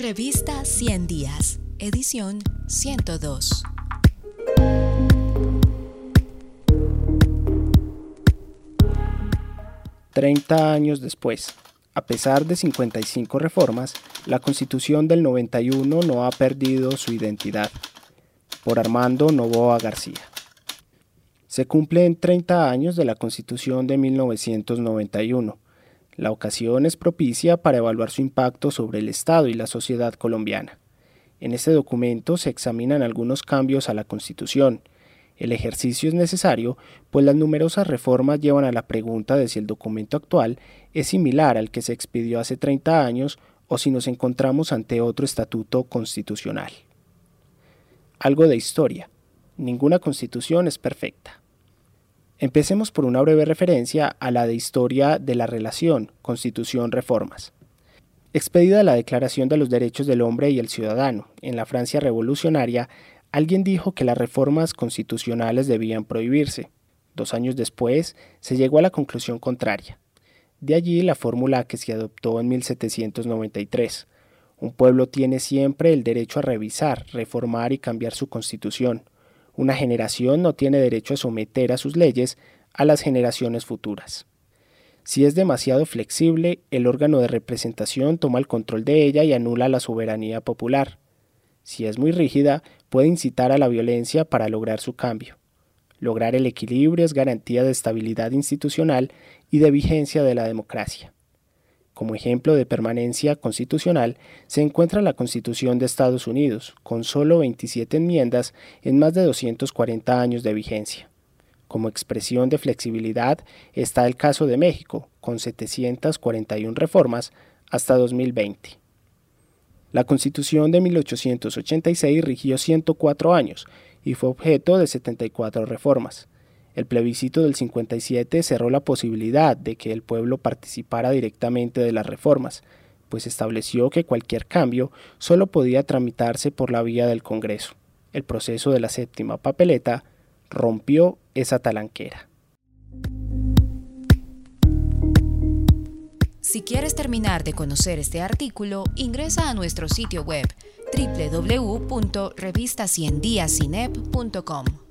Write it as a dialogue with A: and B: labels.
A: Revista 100 Días, edición 102.
B: Treinta años después, a pesar de 55 reformas, la Constitución del 91 no ha perdido su identidad. Por Armando Novoa García. Se cumplen 30 años de la Constitución de 1991 la ocasión es propicia para evaluar su impacto sobre el Estado y la sociedad colombiana. En este documento se examinan algunos cambios a la Constitución. El ejercicio es necesario, pues las numerosas reformas llevan a la pregunta de si el documento actual es similar al que se expidió hace 30 años o si nos encontramos ante otro estatuto constitucional. Algo de historia. Ninguna constitución es perfecta. Empecemos por una breve referencia a la de historia de la relación Constitución-Reformas. Expedida la Declaración de los Derechos del Hombre y el Ciudadano en la Francia revolucionaria, alguien dijo que las reformas constitucionales debían prohibirse. Dos años después, se llegó a la conclusión contraria. De allí la fórmula que se adoptó en 1793. Un pueblo tiene siempre el derecho a revisar, reformar y cambiar su constitución. Una generación no tiene derecho a someter a sus leyes a las generaciones futuras. Si es demasiado flexible, el órgano de representación toma el control de ella y anula la soberanía popular. Si es muy rígida, puede incitar a la violencia para lograr su cambio. Lograr el equilibrio es garantía de estabilidad institucional y de vigencia de la democracia. Como ejemplo de permanencia constitucional se encuentra la Constitución de Estados Unidos, con solo 27 enmiendas en más de 240 años de vigencia. Como expresión de flexibilidad está el caso de México, con 741 reformas hasta 2020. La Constitución de 1886 rigió 104 años y fue objeto de 74 reformas. El plebiscito del 57 cerró la posibilidad de que el pueblo participara directamente de las reformas, pues estableció que cualquier cambio solo podía tramitarse por la vía del Congreso. El proceso de la séptima papeleta rompió esa talanquera.
A: Si quieres terminar de conocer este artículo, ingresa a nuestro sitio web www.revistaciendiasinep.com.